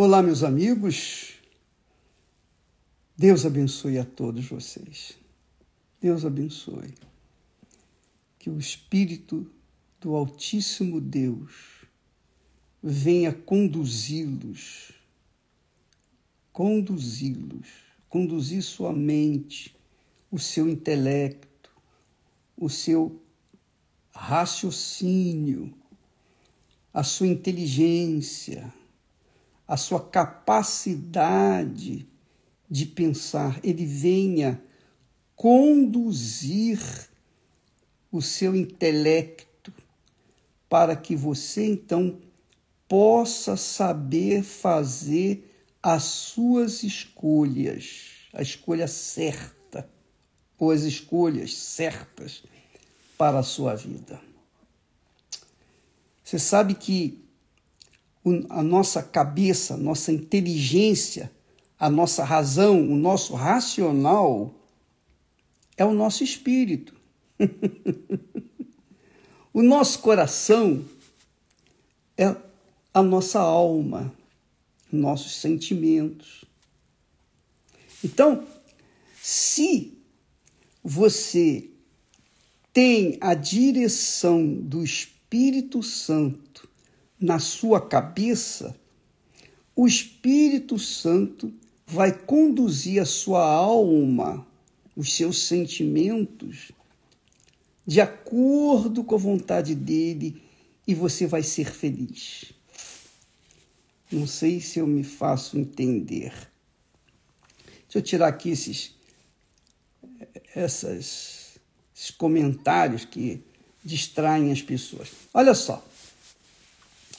Olá, meus amigos. Deus abençoe a todos vocês. Deus abençoe. Que o Espírito do Altíssimo Deus venha conduzi-los, conduzi-los, conduzir sua mente, o seu intelecto, o seu raciocínio, a sua inteligência, a sua capacidade de pensar, ele venha conduzir o seu intelecto para que você então possa saber fazer as suas escolhas, a escolha certa, ou as escolhas certas para a sua vida. Você sabe que a nossa cabeça, nossa inteligência, a nossa razão, o nosso racional é o nosso espírito. o nosso coração é a nossa alma, nossos sentimentos. Então, se você tem a direção do Espírito Santo na sua cabeça, o Espírito Santo vai conduzir a sua alma, os seus sentimentos, de acordo com a vontade dele e você vai ser feliz. Não sei se eu me faço entender. Deixa eu tirar aqui esses, essas, esses comentários que distraem as pessoas. Olha só.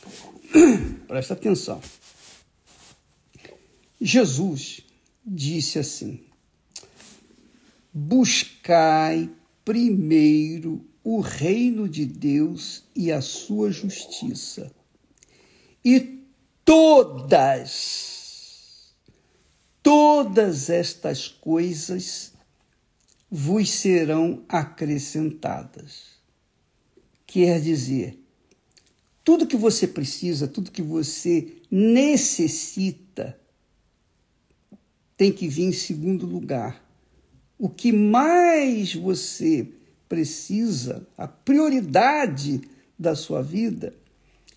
Presta atenção. Jesus disse assim: Buscai primeiro o reino de Deus e a sua justiça, e todas, todas estas coisas vos serão acrescentadas. Quer dizer, tudo que você precisa, tudo que você necessita, tem que vir em segundo lugar. O que mais você precisa, a prioridade da sua vida,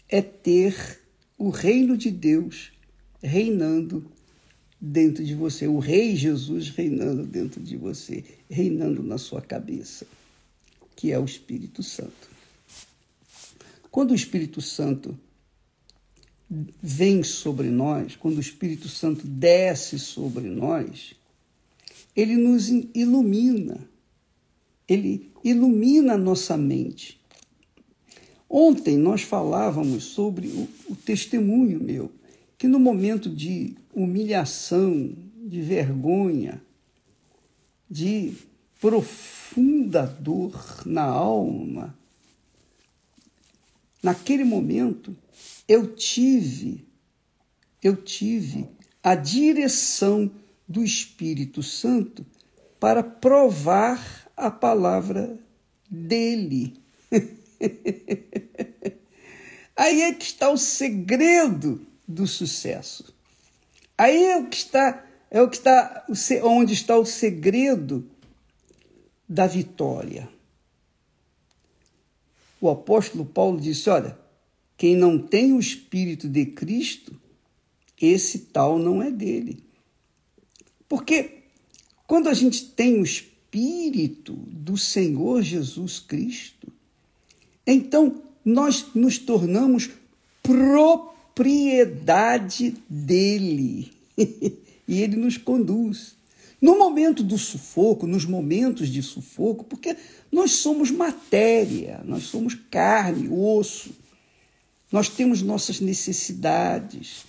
é ter o reino de Deus reinando dentro de você, o Rei Jesus reinando dentro de você, reinando na sua cabeça, que é o Espírito Santo. Quando o Espírito Santo vem sobre nós, quando o Espírito Santo desce sobre nós, ele nos ilumina, ele ilumina a nossa mente. Ontem nós falávamos sobre o, o testemunho meu, que no momento de humilhação, de vergonha, de profunda dor na alma, naquele momento eu tive, eu tive a direção do Espírito Santo para provar a palavra dele. Aí é que está o segredo do sucesso. Aí é o que está, é o que está onde está o segredo da vitória. O apóstolo Paulo disse: Olha, quem não tem o Espírito de Cristo, esse tal não é dele. Porque quando a gente tem o Espírito do Senhor Jesus Cristo, então nós nos tornamos propriedade dele. e ele nos conduz. No momento do sufoco, nos momentos de sufoco, porque nós somos matéria, nós somos carne, osso, nós temos nossas necessidades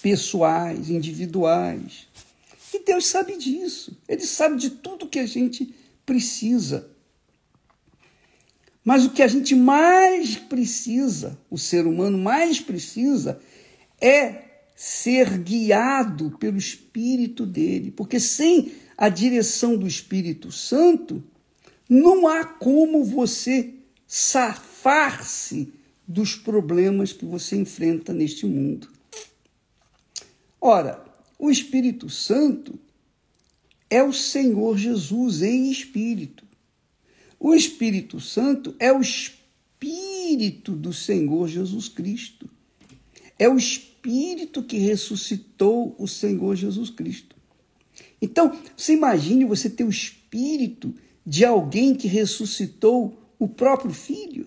pessoais, individuais. E Deus sabe disso. Ele sabe de tudo que a gente precisa. Mas o que a gente mais precisa, o ser humano mais precisa, é ser guiado pelo Espírito dele. Porque sem a direção do Espírito Santo, não há como você safar-se dos problemas que você enfrenta neste mundo. Ora, o Espírito Santo é o Senhor Jesus em espírito. O Espírito Santo é o Espírito do Senhor Jesus Cristo. É o Espírito que ressuscitou o Senhor Jesus Cristo. Então, você imagine você ter o Espírito de alguém que ressuscitou o próprio Filho.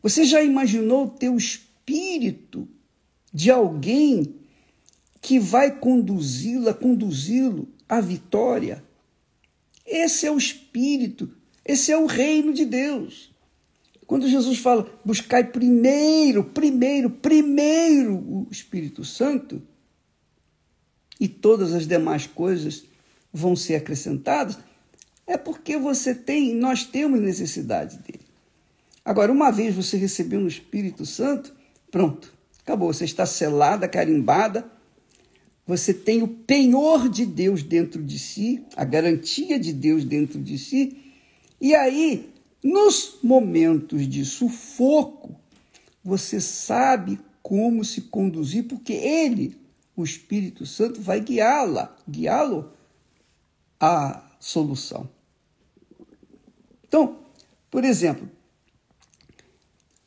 Você já imaginou ter o Espírito de alguém que vai conduzi-la, conduzi-lo à vitória. Esse é o Espírito, esse é o reino de Deus. Quando Jesus fala, buscai primeiro, primeiro, primeiro o Espírito Santo, e todas as demais coisas vão ser acrescentadas, é porque você tem, nós temos necessidade dele. Agora, uma vez você recebeu o Espírito Santo, pronto, acabou, você está selada, carimbada, você tem o penhor de Deus dentro de si, a garantia de Deus dentro de si, e aí, nos momentos de sufoco, você sabe como se conduzir, porque ele, o Espírito Santo, vai guiá-la, guiá-lo à solução. Então, por exemplo,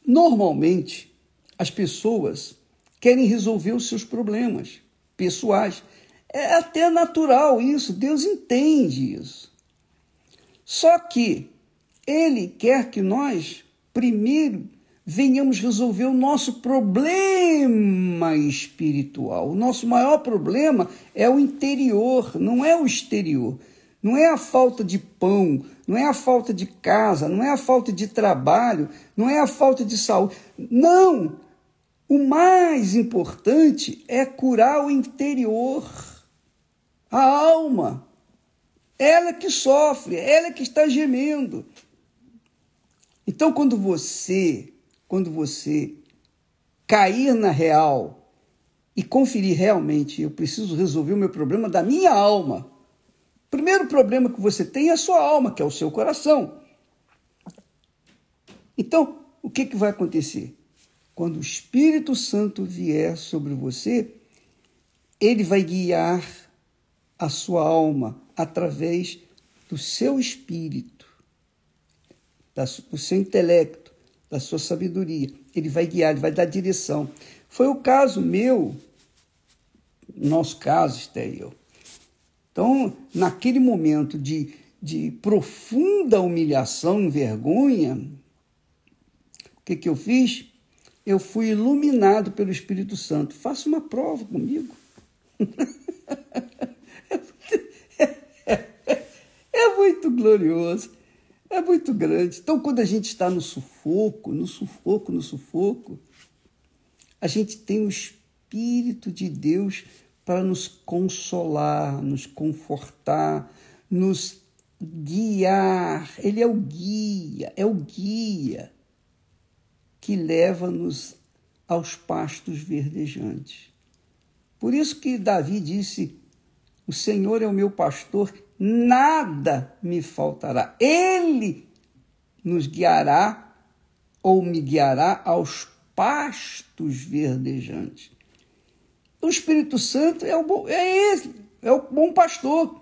normalmente as pessoas querem resolver os seus problemas pessoais. É até natural isso, Deus entende isso. Só que Ele quer que nós, primeiro, venhamos resolver o nosso problema espiritual. O nosso maior problema é o interior, não é o exterior. Não é a falta de pão, não é a falta de casa, não é a falta de trabalho, não é a falta de saúde. Não! O mais importante é curar o interior, a alma. Ela que sofre, ela que está gemendo. Então, quando você, quando você cair na real e conferir realmente, eu preciso resolver o meu problema da minha alma. O primeiro problema que você tem é a sua alma, que é o seu coração. Então, o que, que vai acontecer? Quando o Espírito Santo vier sobre você, ele vai guiar a sua alma através do seu espírito, do seu intelecto, da sua sabedoria. Ele vai guiar, ele vai dar direção. Foi o caso meu, nosso caso, Esté e eu. Então, naquele momento de, de profunda humilhação, vergonha, o que, que eu fiz? eu fui iluminado pelo Espírito Santo. Faça uma prova comigo. é, muito glorioso, é muito grande. Então, quando a gente está no sufoco, no sufoco, no sufoco, a gente tem o Espírito de Deus para nos consolar, nos confortar, nos guiar. Ele é o guia, é o guia que leva-nos aos pastos verdejantes. Por isso que Davi disse: O Senhor é o meu pastor, nada me faltará. Ele nos guiará ou me guiará aos pastos verdejantes. O Espírito Santo é, o bom, é ele, é o bom pastor.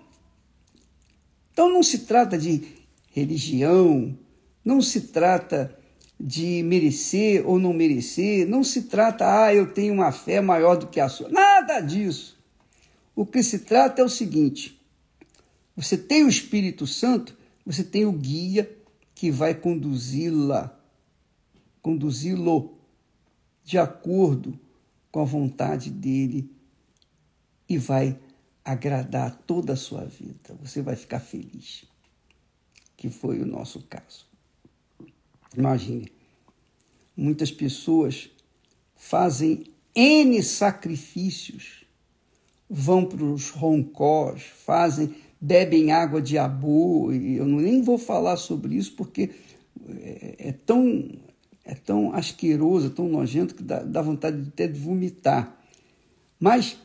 Então não se trata de religião, não se trata de merecer ou não merecer, não se trata, ah, eu tenho uma fé maior do que a sua. Nada disso. O que se trata é o seguinte: você tem o Espírito Santo, você tem o guia que vai conduzi-la, conduzi-lo de acordo com a vontade dele e vai agradar toda a sua vida. Você vai ficar feliz. Que foi o nosso caso. Imagine, muitas pessoas fazem N sacrifícios, vão para os roncós, fazem, bebem água de abu, e eu nem vou falar sobre isso porque é, é tão, é tão asqueroso, é tão nojento que dá, dá vontade até de vomitar. Mas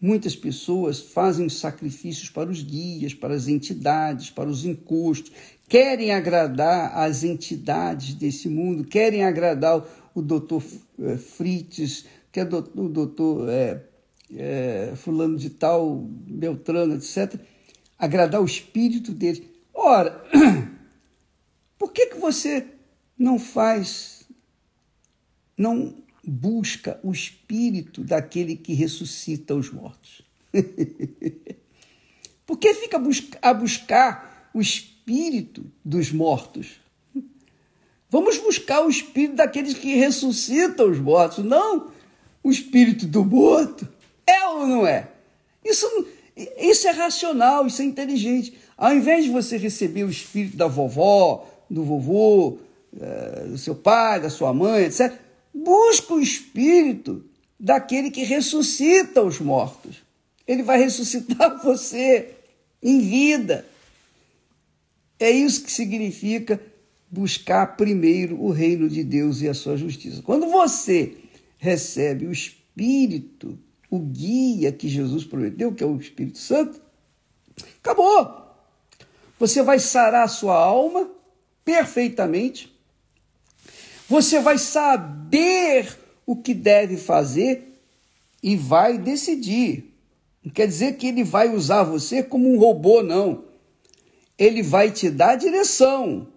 Muitas pessoas fazem sacrifícios para os guias, para as entidades, para os encostos, querem agradar as entidades desse mundo, querem agradar o doutor eh, Fritz, que é o doutor é, é, fulano de tal, Beltrano, etc., agradar o espírito dele. Ora, por que, que você não faz, não busca o espírito daquele que ressuscita os mortos? por que fica a buscar o espírito dos mortos? Vamos buscar o espírito daqueles que ressuscitam os mortos, não o espírito do morto. É ou não é? Isso, isso é racional, isso é inteligente. Ao invés de você receber o espírito da vovó, do vovô, eh, do seu pai, da sua mãe, etc., busca o espírito daquele que ressuscita os mortos. Ele vai ressuscitar você em vida. É isso que significa buscar primeiro o reino de Deus e a sua justiça. Quando você recebe o Espírito, o guia que Jesus prometeu, que é o Espírito Santo, acabou. Você vai sarar a sua alma perfeitamente. Você vai saber o que deve fazer e vai decidir. Não quer dizer que ele vai usar você como um robô, não. Ele vai te dar direção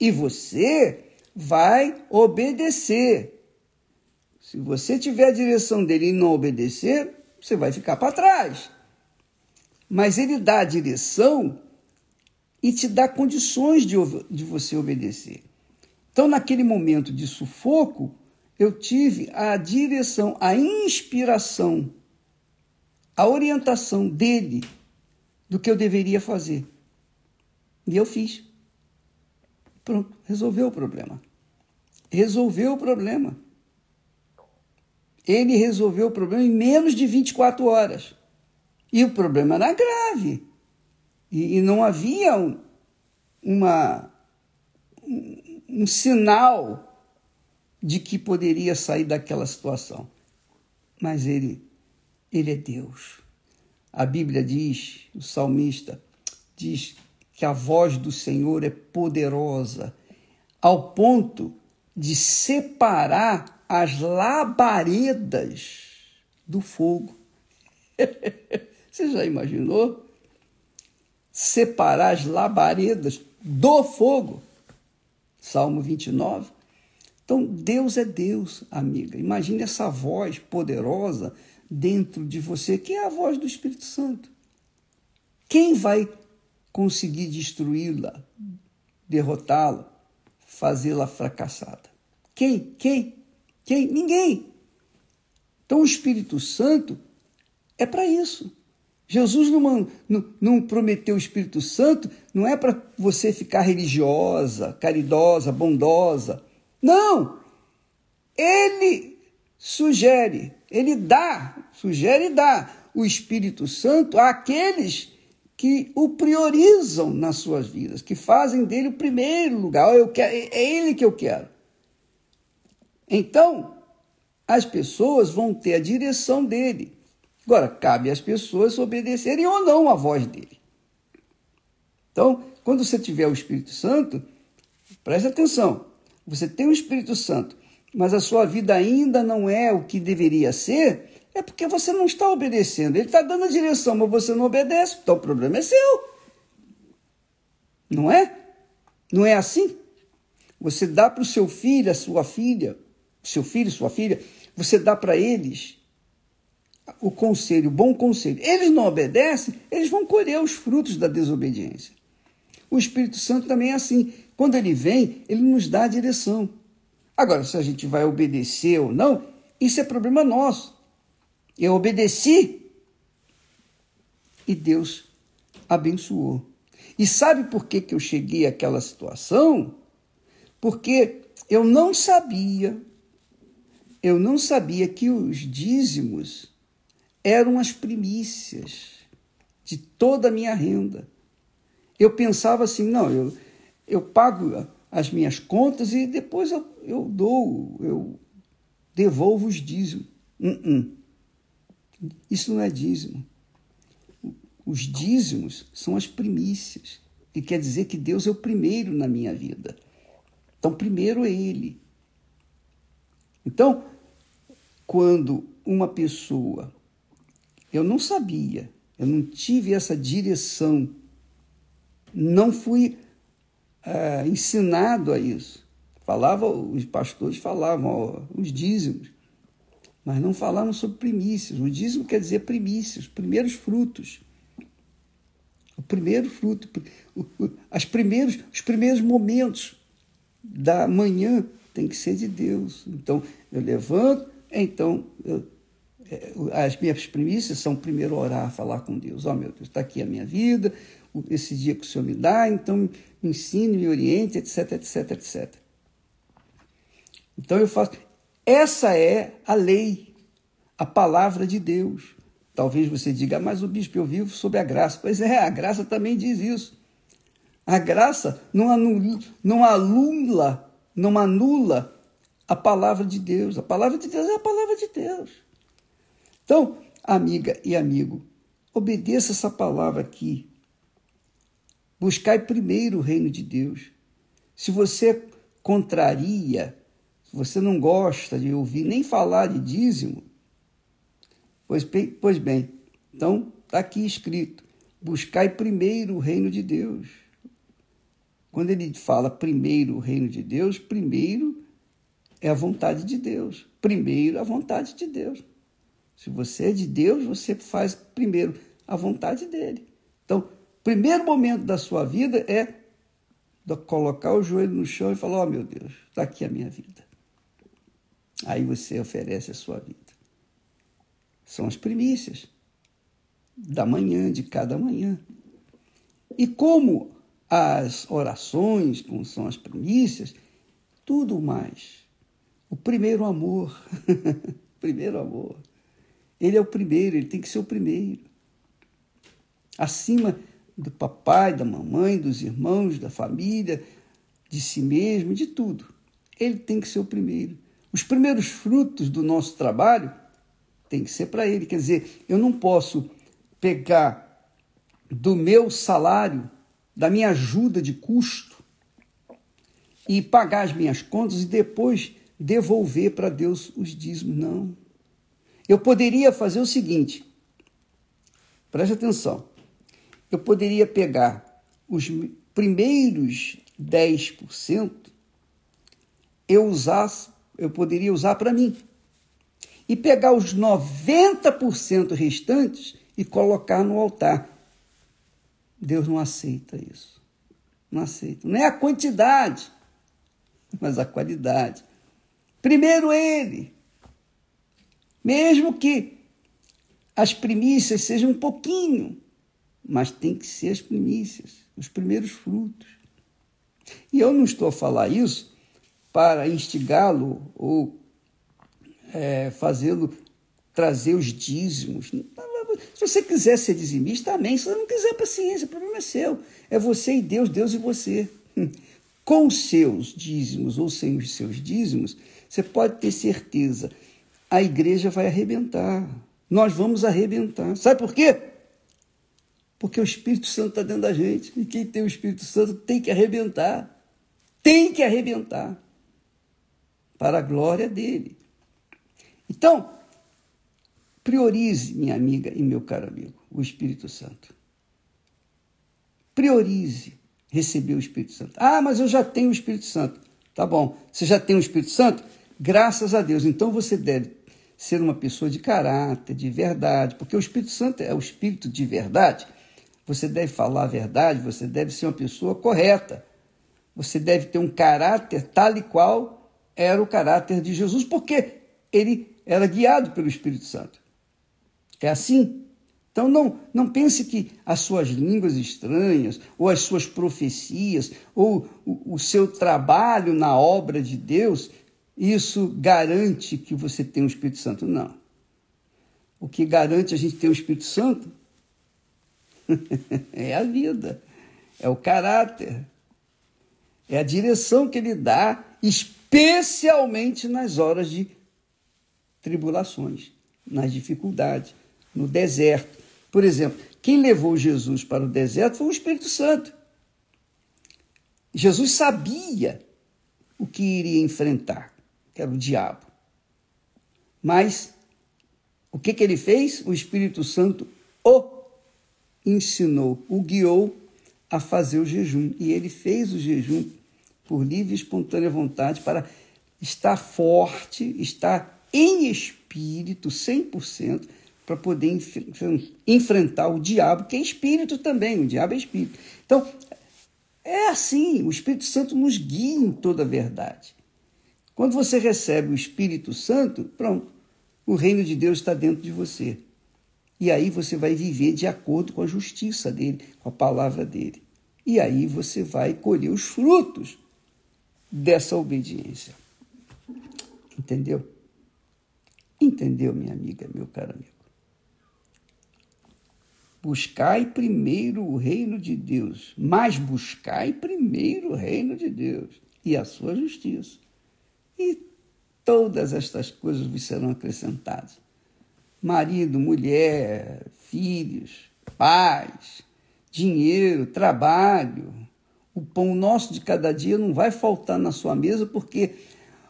e você vai obedecer. Se você tiver a direção dele e não obedecer, você vai ficar para trás. Mas ele dá a direção e te dá condições de, de você obedecer. Então, naquele momento de sufoco, eu tive a direção, a inspiração, a orientação dele do que eu deveria fazer. E eu fiz. Pronto, resolveu o problema. Resolveu o problema. Ele resolveu o problema em menos de 24 horas. E o problema era grave. E, e não havia um, uma, um, um sinal de que poderia sair daquela situação. Mas ele, ele é Deus. A Bíblia diz, o salmista diz que a voz do Senhor é poderosa, ao ponto de separar as labaredas do fogo. Você já imaginou? Separar as labaredas do fogo. Salmo 29. Então, Deus é Deus, amiga. Imagine essa voz poderosa dentro de você, que é a voz do Espírito Santo. Quem vai conseguir destruí-la, derrotá-la, fazê-la fracassada. Quem? Quem? Quem? Ninguém. Então o Espírito Santo é para isso. Jesus não, não, não, prometeu o Espírito Santo, não é para você ficar religiosa, caridosa, bondosa. Não! Ele sugere, ele dá, sugere e dá o Espírito Santo àqueles que o priorizam nas suas vidas, que fazem dele o primeiro lugar. Eu quero, é ele que eu quero. Então, as pessoas vão ter a direção dele. Agora, cabe às pessoas obedecerem ou não à voz dele. Então, quando você tiver o Espírito Santo, preste atenção. Você tem o Espírito Santo, mas a sua vida ainda não é o que deveria ser, é porque você não está obedecendo. Ele está dando a direção, mas você não obedece. Então o problema é seu. Não é? Não é assim? Você dá para o seu filho, a sua filha, seu filho, sua filha, você dá para eles o conselho, o bom conselho. Eles não obedecem, eles vão colher os frutos da desobediência. O Espírito Santo também é assim. Quando ele vem, ele nos dá a direção. Agora, se a gente vai obedecer ou não, isso é problema nosso. Eu obedeci e Deus abençoou. E sabe por que, que eu cheguei àquela situação? Porque eu não sabia, eu não sabia que os dízimos eram as primícias de toda a minha renda. Eu pensava assim, não, eu, eu pago as minhas contas e depois eu, eu dou, eu devolvo os dízimos. Uh -uh. Isso não é dízimo. Os dízimos são as primícias. E quer dizer que Deus é o primeiro na minha vida. Então, primeiro é Ele. Então, quando uma pessoa eu não sabia, eu não tive essa direção, não fui é, ensinado a isso. Falava, os pastores falavam ó, os dízimos, mas não falavam sobre primícias. O dízimo quer dizer primícias, primeiros frutos. O primeiro fruto, as primeiros, os primeiros momentos da manhã tem que ser de Deus. Então, eu levanto, então eu, é, as minhas primícias são primeiro orar, falar com Deus. Ó oh, meu Deus, está aqui a minha vida, esse dia que o Senhor me dá, então me ensine, me oriente, etc, etc, etc. Então eu faço. Essa é a lei, a palavra de Deus. Talvez você diga, ah, mas o bispo, eu vivo sob a graça. Pois é, a graça também diz isso. A graça não anula, não anula, não anula a palavra de Deus. A palavra de Deus é a palavra de Deus. Então, amiga e amigo, obedeça essa palavra aqui. Buscai primeiro o reino de Deus. Se você contraria, se você não gosta de ouvir nem falar de dízimo, pois bem, pois bem então está aqui escrito: buscai primeiro o reino de Deus. Quando ele fala primeiro o reino de Deus, primeiro é a vontade de Deus. Primeiro a vontade de Deus. Se você é de Deus, você faz primeiro a vontade dele. Então, primeiro momento da sua vida é colocar o joelho no chão e falar: Ó oh, meu Deus, está aqui a minha vida. Aí você oferece a sua vida. São as primícias da manhã, de cada manhã. E como as orações, como são as primícias, tudo mais. O primeiro amor. primeiro amor. Ele é o primeiro, ele tem que ser o primeiro. Acima do papai, da mamãe, dos irmãos, da família, de si mesmo, de tudo. Ele tem que ser o primeiro. Os primeiros frutos do nosso trabalho tem que ser para ele. Quer dizer, eu não posso pegar do meu salário da minha ajuda de custo e pagar as minhas contas e depois devolver para Deus os dízimos. Não. Eu poderia fazer o seguinte, preste atenção, eu poderia pegar os primeiros 10%, eu usasse, eu poderia usar para mim. E pegar os 90% restantes e colocar no altar. Deus não aceita isso. Não aceita. Não é a quantidade, mas a qualidade. Primeiro ele. Mesmo que as primícias sejam um pouquinho, mas tem que ser as primícias, os primeiros frutos. E eu não estou a falar isso para instigá-lo ou é, fazê-lo trazer os dízimos. Se você quiser ser dizimista, amém. Se você não quiser, paciência, o problema é seu. É você e Deus, Deus e você. Com os seus dízimos ou sem os seus dízimos, você pode ter certeza, a igreja vai arrebentar. Nós vamos arrebentar. Sabe por quê? Porque o Espírito Santo está dentro da gente. E quem tem o Espírito Santo tem que arrebentar. Tem que arrebentar. Para a glória dele. Então, Priorize, minha amiga e meu caro amigo, o Espírito Santo. Priorize receber o Espírito Santo. Ah, mas eu já tenho o Espírito Santo. Tá bom. Você já tem o Espírito Santo? Graças a Deus. Então você deve ser uma pessoa de caráter, de verdade, porque o Espírito Santo é o Espírito de verdade. Você deve falar a verdade, você deve ser uma pessoa correta. Você deve ter um caráter tal e qual era o caráter de Jesus, porque ele era guiado pelo Espírito Santo. É assim? Então não, não pense que as suas línguas estranhas, ou as suas profecias, ou o, o seu trabalho na obra de Deus, isso garante que você tem o Espírito Santo. Não. O que garante a gente ter o Espírito Santo é a vida, é o caráter, é a direção que ele dá, especialmente nas horas de tribulações, nas dificuldades no deserto. Por exemplo, quem levou Jesus para o deserto foi o Espírito Santo. Jesus sabia o que iria enfrentar, que era o diabo. Mas o que, que ele fez? O Espírito Santo o ensinou, o guiou a fazer o jejum. E ele fez o jejum por livre e espontânea vontade para estar forte, estar em espírito 100%, para poder enf enfrentar o diabo, que é espírito também, o diabo é espírito. Então, é assim, o Espírito Santo nos guia em toda a verdade. Quando você recebe o Espírito Santo, pronto, o reino de Deus está dentro de você. E aí você vai viver de acordo com a justiça dele, com a palavra dele. E aí você vai colher os frutos dessa obediência. Entendeu? Entendeu, minha amiga, meu caro amigo? Buscai primeiro o reino de Deus, mas buscai primeiro o reino de Deus e a sua justiça. E todas estas coisas vos serão acrescentadas. Marido, mulher, filhos, pais, dinheiro, trabalho, o pão nosso de cada dia não vai faltar na sua mesa, porque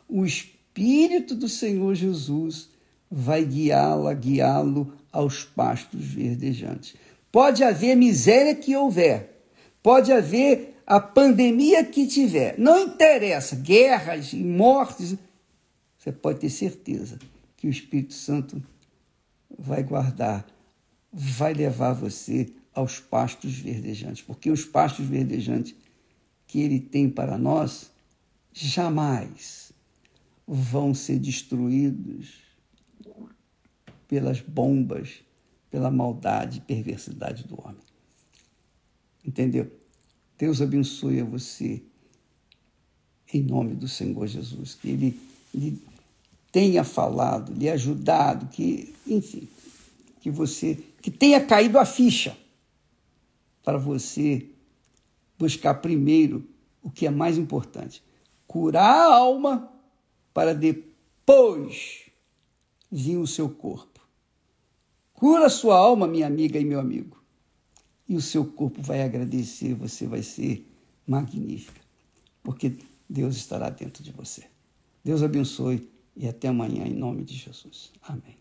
o Espírito do Senhor Jesus vai guiá-la, guiá-lo aos pastos verdejantes. Pode haver miséria que houver, pode haver a pandemia que tiver, não interessa, guerras e mortes, você pode ter certeza que o Espírito Santo vai guardar, vai levar você aos pastos verdejantes, porque os pastos verdejantes que ele tem para nós jamais vão ser destruídos pelas bombas, pela maldade e perversidade do homem. Entendeu? Deus abençoe a você em nome do Senhor Jesus, que Ele lhe tenha falado, lhe ajudado, que, enfim, que você, que tenha caído a ficha para você buscar primeiro o que é mais importante, curar a alma para depois vir o seu corpo. Cura a sua alma, minha amiga e meu amigo. E o seu corpo vai agradecer, você vai ser magnífica, porque Deus estará dentro de você. Deus abençoe e até amanhã, em nome de Jesus. Amém.